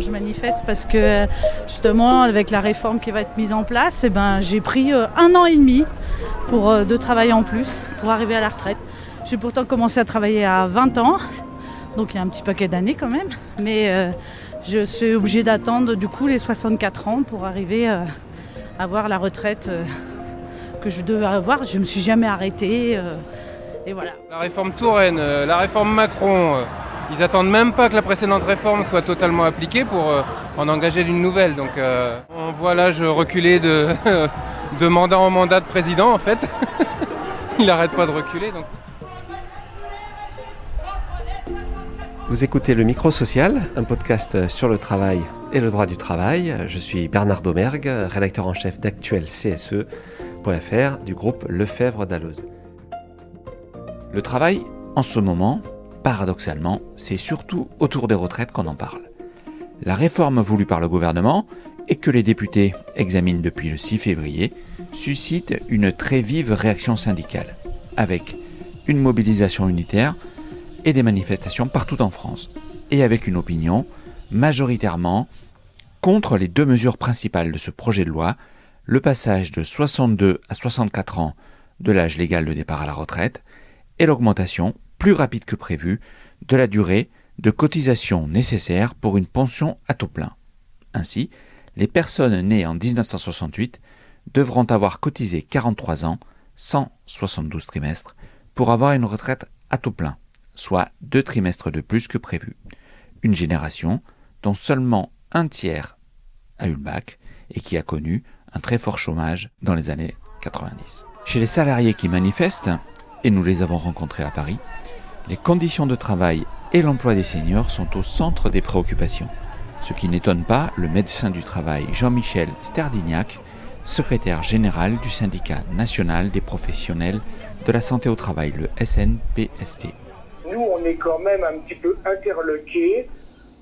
Je manifeste parce que justement avec la réforme qui va être mise en place, eh ben, j'ai pris euh, un an et demi pour, euh, de travailler en plus pour arriver à la retraite. J'ai pourtant commencé à travailler à 20 ans, donc il y a un petit paquet d'années quand même, mais euh, je suis obligée d'attendre du coup les 64 ans pour arriver à avoir la retraite que je devais avoir. Je ne me suis jamais arrêtée. et voilà. La réforme Touraine, la réforme Macron, ils attendent même pas que la précédente réforme soit totalement appliquée pour euh, en engager d'une nouvelle. Donc euh, on voit l'âge reculer de, de mandat en mandat de président en fait. Il n'arrête pas de reculer. Donc. Vous écoutez le Micro Social, un podcast sur le travail et le droit du travail. Je suis Bernard Domergue, rédacteur en chef d'actuel CSE.fr du groupe Lefebvre d'Alloz. Le travail, en ce moment, paradoxalement, c'est surtout autour des retraites qu'on en parle. La réforme voulue par le gouvernement et que les députés examinent depuis le 6 février suscite une très vive réaction syndicale, avec une mobilisation unitaire et des manifestations partout en France, et avec une opinion majoritairement contre les deux mesures principales de ce projet de loi, le passage de 62 à 64 ans de l'âge légal de départ à la retraite et l'augmentation plus rapide que prévu de la durée de cotisation nécessaire pour une pension à taux plein. Ainsi, les personnes nées en 1968 devront avoir cotisé 43 ans, 172 trimestres, pour avoir une retraite à taux plein, soit deux trimestres de plus que prévu. Une génération dont seulement un tiers a eu le bac et qui a connu un très fort chômage dans les années 90. Chez les salariés qui manifestent, et nous les avons rencontrés à Paris, les conditions de travail et l'emploi des seniors sont au centre des préoccupations, ce qui n'étonne pas le médecin du travail Jean-Michel Sterdignac, secrétaire général du syndicat national des professionnels de la santé au travail, le SNPST. Nous, on est quand même un petit peu interloqués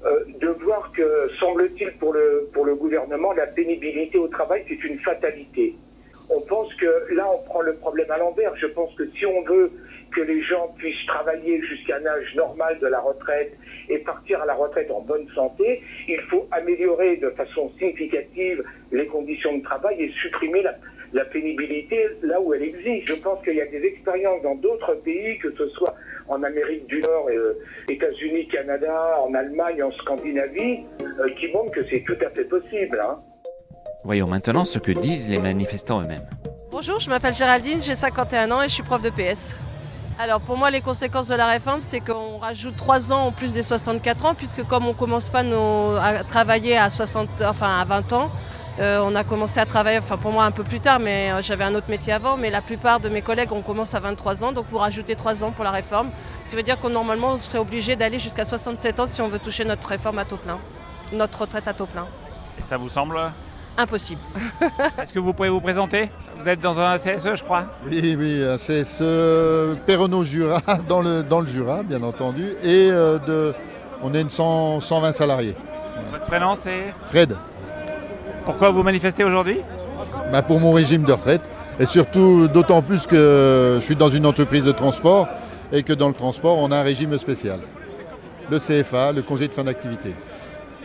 euh, de voir que, semble-t-il, pour le, pour le gouvernement, la pénibilité au travail, c'est une fatalité. Là, on prend le problème à l'envers. Je pense que si on veut que les gens puissent travailler jusqu'à un âge normal de la retraite et partir à la retraite en bonne santé, il faut améliorer de façon significative les conditions de travail et supprimer la, pénibilité là où elle existe. Je pense qu'il y a des expériences dans d'autres pays, que ce soit en Amérique du Nord, euh, États-Unis, Canada, en Allemagne, en Scandinavie, euh, qui montrent que c'est tout à fait possible. Hein. Voyons maintenant ce que disent les manifestants eux-mêmes. Bonjour, je m'appelle Géraldine, j'ai 51 ans et je suis prof de PS. Alors pour moi, les conséquences de la réforme, c'est qu'on rajoute 3 ans en plus des 64 ans, puisque comme on ne commence pas à travailler à, 60, enfin, à 20 ans, euh, on a commencé à travailler, enfin pour moi un peu plus tard, mais euh, j'avais un autre métier avant, mais la plupart de mes collègues, on commence à 23 ans, donc vous rajoutez 3 ans pour la réforme. Ça veut dire qu'on normalement, on serait obligé d'aller jusqu'à 67 ans si on veut toucher notre réforme à taux plein, notre retraite à taux plein. Et ça vous semble Impossible. Est-ce que vous pouvez vous présenter? Vous êtes dans un CSE, je crois Oui, oui, un CSE Perronneau-Jura, dans le, dans le Jura, bien entendu. Et euh, de, on est une 120 salariés. Votre prénom, c'est? Fred. Pourquoi vous manifestez aujourd'hui? Bah, Pour mon régime de retraite. Et surtout, d'autant plus que je suis dans une entreprise de transport et que dans le transport, on a un régime spécial. Le CFA, le congé de fin d'activité.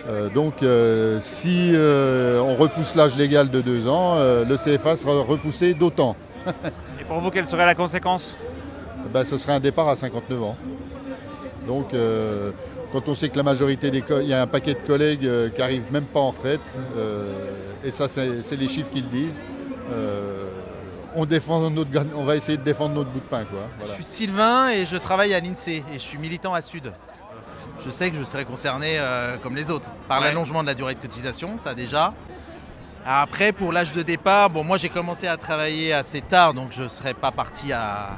Euh, donc euh, si euh, on repousse l'âge légal de deux ans, le CFA sera repoussé d'autant. Et pour vous, quelle serait la conséquence ben, Ce serait un départ à 59 ans. Donc quand on sait que la majorité des il y a un paquet de collègues qui n'arrivent même pas en retraite, et ça c'est les chiffres qui le disent, on, défend notre, on va essayer de défendre notre bout de pain. Quoi. Je suis Sylvain et je travaille à l'INSEE et je suis militant à Sud je sais que je serai concerné euh, comme les autres par l'allongement de la durée de cotisation, ça déjà. Après, pour l'âge de départ, bon, moi j'ai commencé à travailler assez tard, donc je ne serai pas parti à,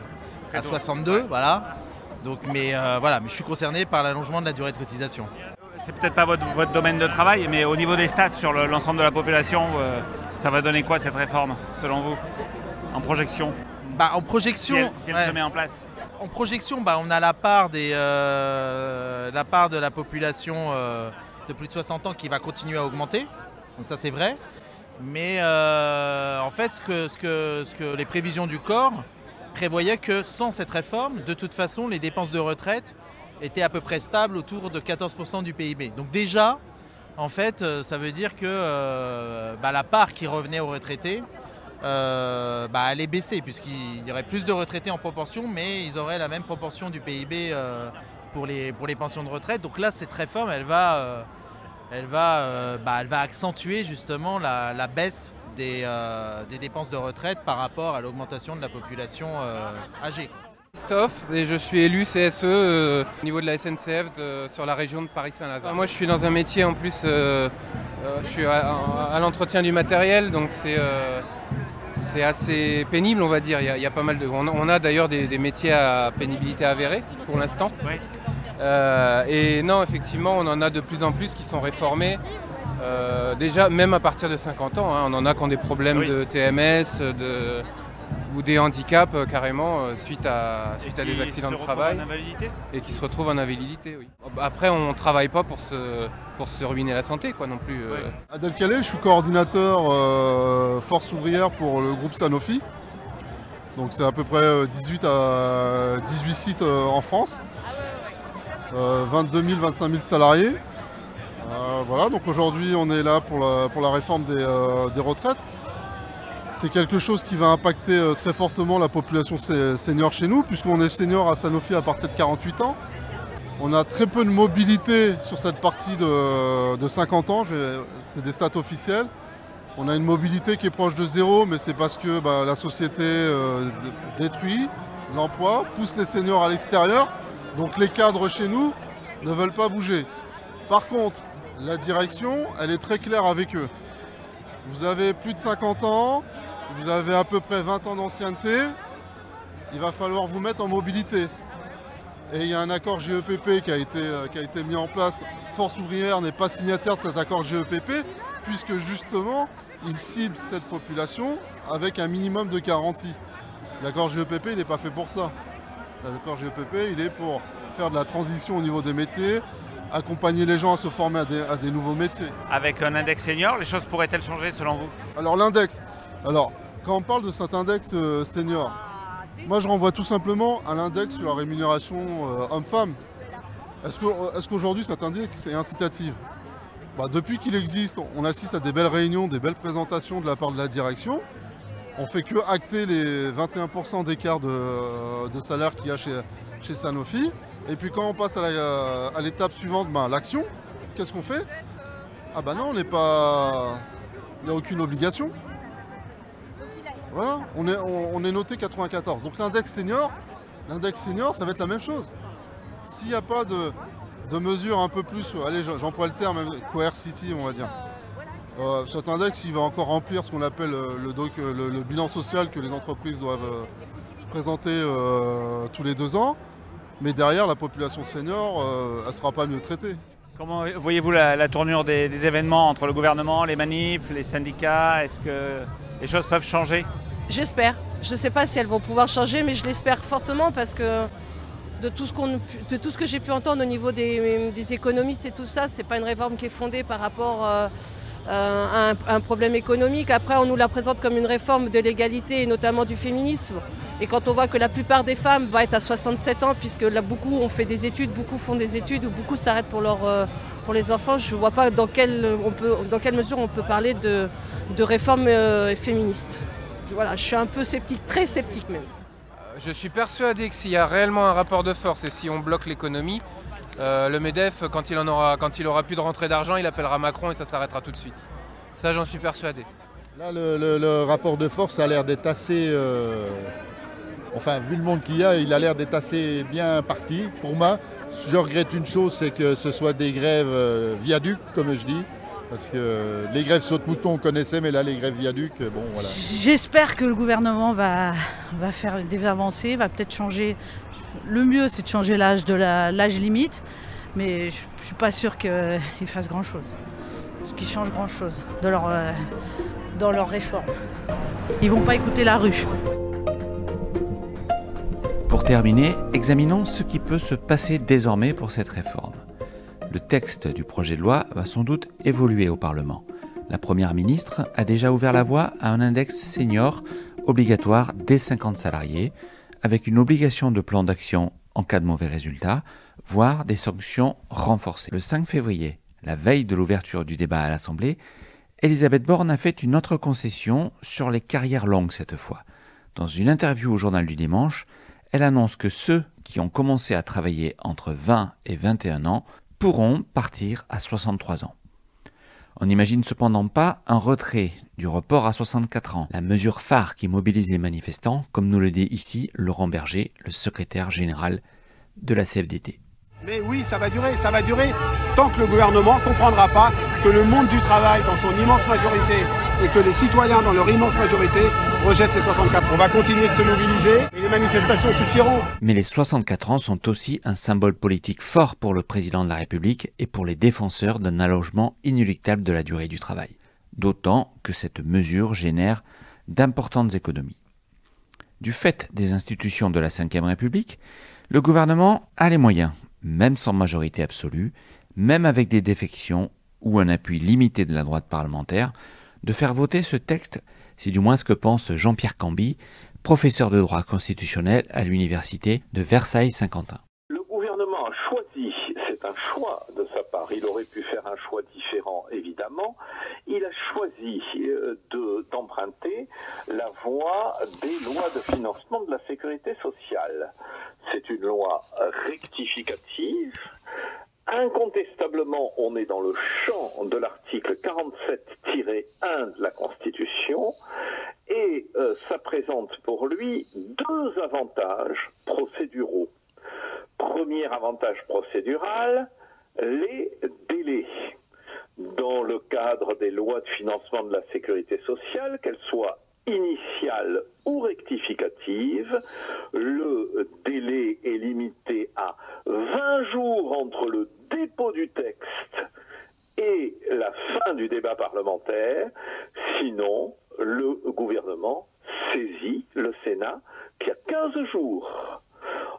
62, voilà. Donc, mais euh, voilà, mais je suis concerné par l'allongement de la durée de cotisation. C'est peut-être pas votre, domaine de travail, mais au niveau des stats sur l'ensemble de la population, euh, ça va donner quoi cette réforme, selon vous, en projection? Bah, En projection, si elle, se met en place en projection, bah, on a la part, des, euh, la part de la population euh, de plus de 60 ans qui va continuer à augmenter. Donc ça c'est vrai. Mais euh, en fait, les prévisions du corps prévoyaient que sans cette réforme, de toute façon, les dépenses de retraite étaient à peu près stables autour de 14% du PIB. Donc déjà, en fait, ça veut dire que bah, la part qui revenait aux retraités, euh, bah, elle est baissée, puisqu'il y aurait plus de retraités en proportion, mais ils auraient la même proportion du PIB pour, les, pour les pensions de retraite. Donc là, cette réforme, elle va, elle va, bah, elle va accentuer justement la, baisse des, des, dépenses de retraite par rapport à l'augmentation de la population âgée. Christophe et je suis élu CSE euh, au niveau de la SNCF sur la région de Paris-Saint-Lazare. Moi je suis dans un métier en plus, euh, euh, je suis à, l'entretien du matériel donc c'est c'est assez pénible on va dire. Il y a, pas mal de, on, a d'ailleurs des, métiers à pénibilité avérée pour l'instant. et non effectivement on en a de plus en plus qui sont réformés. déjà même à partir de 50 ans, hein, on en a qui ont des problèmes de TMS, de ou des handicaps euh, carrément euh, suite à, suite à des accidents de travail. Et qui se retrouvent en invalidité, oui. Après, on ne travaille pas pour se, pour se ruiner la santé, quoi, non plus. Euh. Adèle Calais, je suis coordinateur force ouvrière pour le groupe Sanofi. Donc c'est à peu près 18 à 18 sites en France. 22 000, 25 000 salariés. voilà, donc aujourd'hui on est là pour la, pour la réforme des retraites. C'est quelque chose qui va impacter euh, très fortement la population senior chez nous, puisqu'on est senior à Sanofi à partir de 48 ans. On a très peu de mobilité sur cette partie de, 50 ans, c'est des stats officiels. On a une mobilité qui est proche de zéro, mais c'est parce que bah, la société euh, détruit l'emploi, pousse les seniors à l'extérieur. Donc les cadres chez nous ne veulent pas bouger. Par contre, la direction, elle est très claire avec eux. Vous avez plus de 50 ans, vous avez à peu près 20 ans d'ancienneté, il va falloir vous mettre en mobilité. Et il y a un accord GEPP qui a été, euh, qui a été mis en place. Force ouvrière n'est pas signataire de cet accord GEPP, puisque justement, il cible cette population avec un minimum de garantie. L'accord GEPP, il n'est pas fait pour ça. L'accord GEPP, il est pour faire de la transition au niveau des métiers, accompagner les gens à se former à des, à des nouveaux métiers. Avec un index senior, les choses pourraient-elles changer selon vous? Alors l'index, alors quand on parle de cet index euh, senior, moi je renvoie tout simplement à l'index sur la rémunération euh, homme-femme. Est-ce qu'aujourd'hui cet index est incitatif? Bah, Depuis qu'il existe, on assiste à des belles réunions, des belles présentations de la part de la direction. On fait que acter les 21% d'écart de, salaire qu'il y a chez, chez Sanofi. Et puis quand on passe à l'étape suivante, ben, l'action, qu'est-ce qu'on fait? Ah bah non, on n'est pas. Il n'y a aucune obligation. Voilà, on est, noté 94. Donc l'index senior, l'index senior, ça va être la même chose. S'il n'y a pas de, de mesures un peu plus, allez j'emploie le terme, coercitive on va dire. Euh, cet index, il va encore remplir ce qu'on appelle euh, le, le, bilan social que les entreprises doivent euh, présenter tous les deux ans. Mais derrière, la population senior, elle ne sera pas mieux traitée. Comment voyez-vous la, tournure des, événements entre le gouvernement, les manifs, les syndicats? Est-ce que les choses peuvent changer? J'espère. Je ne sais pas si elles vont pouvoir changer, mais je l'espère fortement parce que de tout ce, que j'ai pu entendre au niveau des, économistes et tout ça, ce n'est pas une réforme qui est fondée par rapport euh, euh, à, un, problème économique. Après, on nous la présente comme une réforme de l'égalité et notamment du féminisme. Et quand on voit que la plupart des femmes vont être à 67 ans, puisque là, beaucoup ont fait des études, beaucoup font des études, ou beaucoup s'arrêtent pour, euh, pour les enfants, je ne vois pas dans quelle, dans quelle mesure on peut parler de, de réforme féministe. Voilà, je suis un peu sceptique, très sceptique même. Euh, je suis persuadé que s'il y a réellement un rapport de force et si on bloque l'économie, le MEDEF, quand il, en aura, quand il aura plus de rentrée d'argent, il appellera Macron et ça s'arrêtera tout de suite. Ça, j'en suis persuadé. Là, le, rapport de force a l'air d'être assez enfin, vu le monde qu'il y a, il a l'air d'être assez bien parti. Pour moi, je regrette une chose, c'est que ce soit des grèves euh, viaducs, comme je dis. Parce que les grèves saute-mouton, on connaissait, mais là, les grèves viaducs, bon, voilà. J'espère que le gouvernement va, va faire des avancées, va peut-être changer. Le mieux, c'est de changer l'âge de l'âge limite, mais je ne suis pas sûr qu'ils fassent grand-chose. Qu'ils changent grand-chose dans leur, euh, dans leur réforme. Ils vont pas écouter la rue. Pour terminer, examinons ce qui peut se passer désormais pour cette réforme. Le texte du projet de loi va sans doute évoluer au Parlement. La Première ministre a déjà ouvert la voie à un index senior obligatoire dès 50 salariés, avec une obligation de plan d'action en cas de mauvais résultat, voire des sanctions renforcées. Le 5 février, La veille de l'ouverture du débat à l'Assemblée, Elisabeth Borne a fait une autre concession sur les carrières longues cette fois. Dans une interview au journal du dimanche, elle annonce que ceux qui ont commencé à travailler entre 20 et 21 ans pourront partir à 63 ans. On n'imagine cependant pas un retrait du report à 64 ans, la mesure phare qui mobilise les manifestants, comme nous le dit ici Laurent Berger, le secrétaire général de la CFDT. Mais oui, ça va durer, ça va durer tant que le gouvernement ne comprendra pas que le monde du travail, dans son immense majorité, et que les citoyens, dans leur immense majorité, rejettent les 64. On va continuer de se mobiliser et les manifestations suffiront. Mais les 64 ans sont aussi un symbole politique fort pour le président de la République et pour les défenseurs d'un allongement inéluctable de la durée du travail. D'autant que cette mesure génère d'importantes économies. Du fait des institutions de la Ve République, le gouvernement a les moyens même sans majorité absolue, même avec des défections ou un appui limité de la droite parlementaire, de faire voter ce texte, c'est du moins ce que pense Jean-Pierre Camby, professeur de droit constitutionnel à l'université de Versailles-Saint-Quentin. Le gouvernement a choisi, c'est un choix de sa part, il aurait pu faire un choix différent évidemment, il a choisi euh, d'emprunter la voie des lois de financement de la sécurité sociale. C'est une loi rectificative. Incontestablement, on est dans le champ de l'article 47-1 de la Constitution et euh, ça présente pour lui deux avantages procéduraux. Premier avantage procédural, les délais dans le cadre des lois de financement de la sécurité sociale, qu'elles soient initiale ou rectificative, le délai est limité à 20 jours entre le dépôt du texte et la fin du débat parlementaire, sinon le gouvernement saisit le Sénat qui a 15 jours.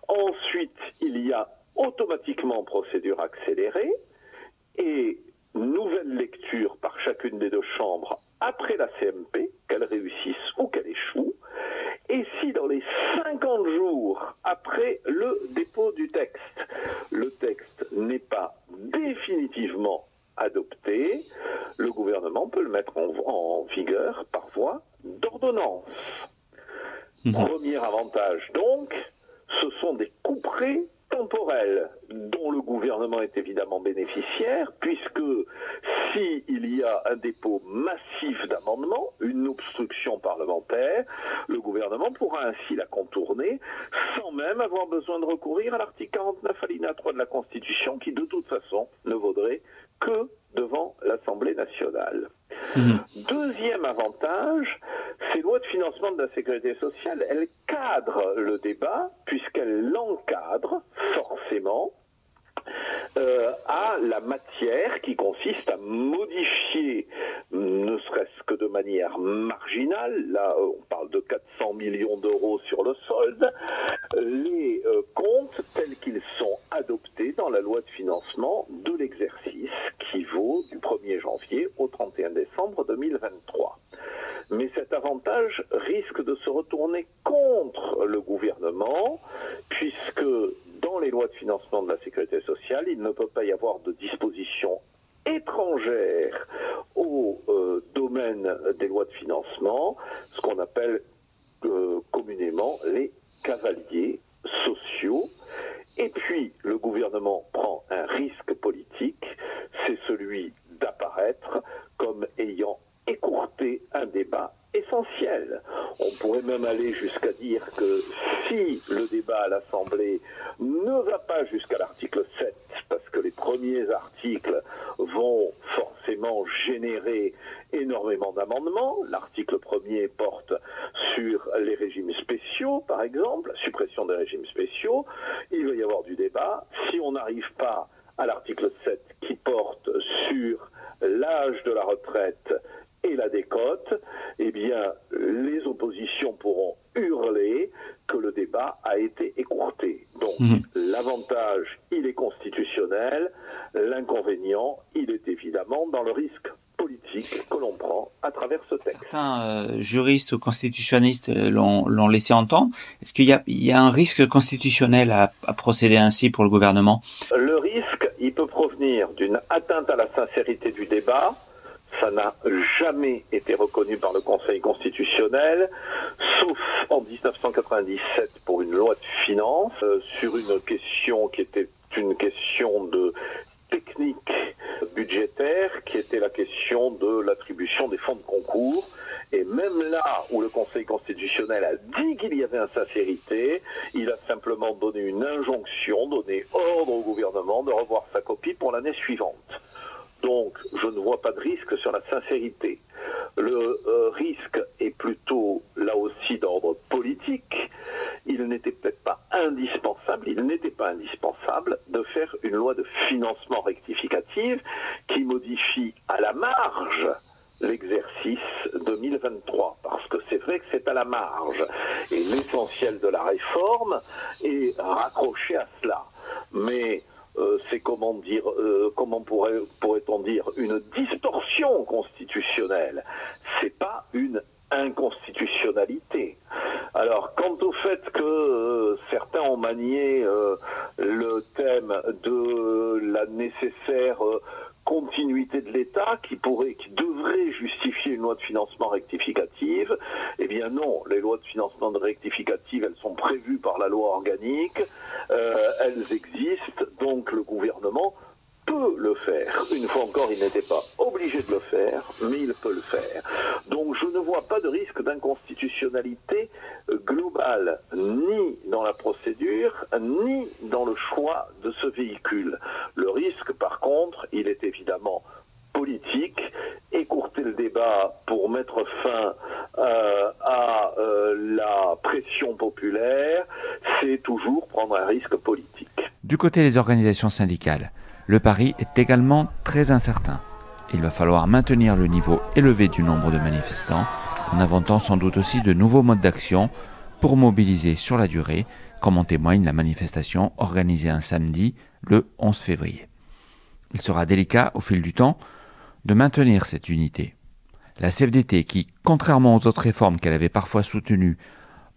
Ensuite, il y a automatiquement procédure accélérée et nouvelle lecture par chacune des deux chambres après la CMP, qu'elle réussisse ou qu'elle échoue, et si dans les 50 jours après le dépôt du texte, le texte n'est pas définitivement adopté, le gouvernement peut le mettre en, vigueur par voie d'ordonnance. Mhm. Premier avantage donc, ce sont des couperets temporels dont le gouvernement est évidemment bénéficiaire, puisque s'il y a un dépôt massif d'amendements, une obstruction parlementaire, le gouvernement pourra ainsi la contourner sans même avoir besoin de recourir à l'article 49 alinéa 3 de la Constitution qui de toute façon ne vaudrait que devant l'Assemblée nationale. Mhm. Deuxième avantage, ces lois de financement de la sécurité sociale, elles cadrent le débat puisqu'elles l'encadrent forcément euh, à la matière qui consiste à modifier, ne serait-ce que de manière marginale, là on parle de 400 millions d'euros sur le solde, les euh, comptes tels qu'ils sont adoptés dans la loi de financement de l'exercice qui vaut du 1er janvier au 31 décembre 2023. Mais cet avantage risque de se retourner contre le gouvernement, puisque dans les lois de financement de la sécurité sociale, il ne peut pas y avoir de dispositions étrangères au euh, domaine des lois de financement, ce qu'on appelle euh, communément les cavaliers sociaux. Et puis, le gouvernement prend un risque politique, c'est celui d'apparaître comme ayant écourté un débat essentiel. On pourrait même aller jusqu'à dire que si le débat à l'Assemblée ne va pas jusqu'à l'article 7, parce que les premiers articles vont forcément générer énormément d'amendements, l'article premier porte sur les régimes spéciaux, par exemple, la suppression des régimes spéciaux, il va y avoir du débat. Si on n'arrive pas à l'article 7 qui porte sur l'âge de la retraite et la décote, eh bien, les oppositions pourront hurler que le débat a été écourté. Donc, mhm. l'avantage, il est constitutionnel, l'inconvénient, il est évidemment dans le risque politique que l'on prend à travers ce texte. Certains euh, juristes ou constitutionnalistes euh, l'ont laissé entendre. Est-ce qu'il y, y a, un risque constitutionnel à, à procéder ainsi pour le gouvernement? Le risque, il peut provenir d'une atteinte à la sincérité du débat. Ça n'a jamais été reconnu par le Conseil constitutionnel, sauf en 1997 pour une loi de finances euh, sur une question qui était une question de technique budgétaire, qui était la question de l'attribution des fonds de concours. Et même là où le Conseil constitutionnel a dit qu'il y avait insincérité, il a simplement donné une injonction, donné ordre au gouvernement de revoir sa copie pour l'année suivante. Donc, je ne vois pas de risque sur la sincérité. Le euh, risque est plutôt là aussi d'ordre politique. Il n'était peut-être pas indispensable, il n'était pas indispensable de faire une loi de financement rectificative qui modifie à la marge l'exercice 2023, parce que c'est vrai que c'est à la marge, et l'essentiel de la réforme est raccroché à cela. Mais euh, c'est comment dire, euh, comment pourrait, pourrait-on dire, une distorsion constitutionnelle? C'est pas une inconstitutionnalité. Alors, quant au fait que euh, certains ont manié le thème de la nécessaire continuité de l'État qui pourrait, qui devrait justifier une loi de financement rectificative. Eh bien non, les lois de financement rectificative, elles sont prévues par la loi organique, euh, elles existent, donc le gouvernement peut le faire. Une fois encore, il n'était pas obligé de le faire, mais il peut le faire. Donc je ne vois pas de risque d'inconstitutionnalité globale, ni dans la procédure, ni dans le choix de ce véhicule. Le risque, par contre, il est évidemment politique, écourter le débat pour mettre fin euh, à euh, la pression populaire, c'est toujours prendre un risque politique. Du côté des organisations syndicales, le pari est également très incertain. Il va falloir maintenir le niveau élevé du nombre de manifestants, en inventant sans doute aussi de nouveaux modes d'action pour mobiliser sur la durée, comme en témoigne la manifestation organisée un samedi, le 11 février. Il sera délicat, au fil du temps, de maintenir cette unité. La CFDT, qui, contrairement aux autres réformes qu'elle avait parfois soutenues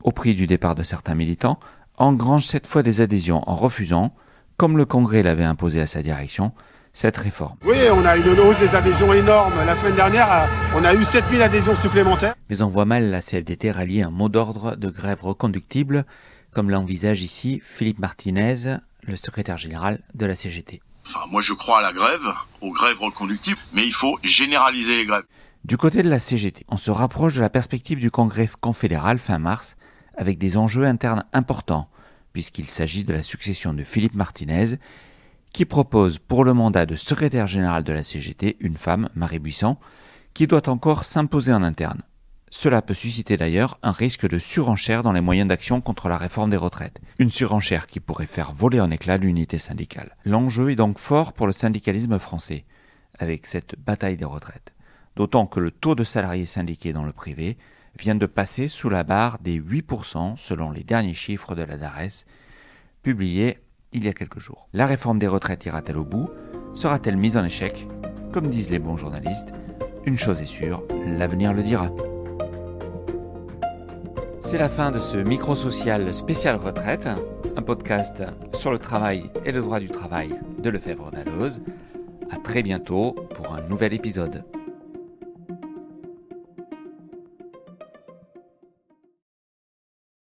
au prix du départ de certains militants, engrange cette fois des adhésions en refusant comme le Congrès l'avait imposé à sa direction, cette réforme. Oui, on a une hausse des adhésions énorme. La semaine dernière, on a eu 7000 adhésions supplémentaires. Mais on voit mal la CFDT rallier un mot d'ordre de grève reconductible, comme l'envisage ici Philippe Martinez, le secrétaire général de la CGT. Enfin, moi je crois à la grève, aux grèves reconductibles, mais il faut généraliser les grèves. Du côté de la CGT, on se rapproche de la perspective du congrès confédéral fin mars, avec des enjeux internes importants puisqu'il s'agit de la succession de Philippe Martinez, qui propose pour le mandat de secrétaire général de la CGT une femme, Marie Buisson, qui doit encore s'imposer en interne. Cela peut susciter d'ailleurs un risque de surenchère dans les moyens d'action contre la réforme des retraites. Une surenchère qui pourrait faire voler en éclats l'unité syndicale. L'enjeu est donc fort pour le syndicalisme français, avec cette bataille des retraites. D'autant que le taux de salariés syndiqués dans le privé vient de passer sous la barre des 8% selon les derniers chiffres de la DARES, publiés il y a quelques jours. La réforme des retraites ira-t-elle au bout? Sera-t-elle mise en échec? Comme disent les bons journalistes, une chose est sûre, l'avenir le dira. C'est la fin de ce micro-social spécial retraite, un podcast sur le travail et le droit du travail de Lefebvre d'Alloz. À très bientôt pour un nouvel épisode.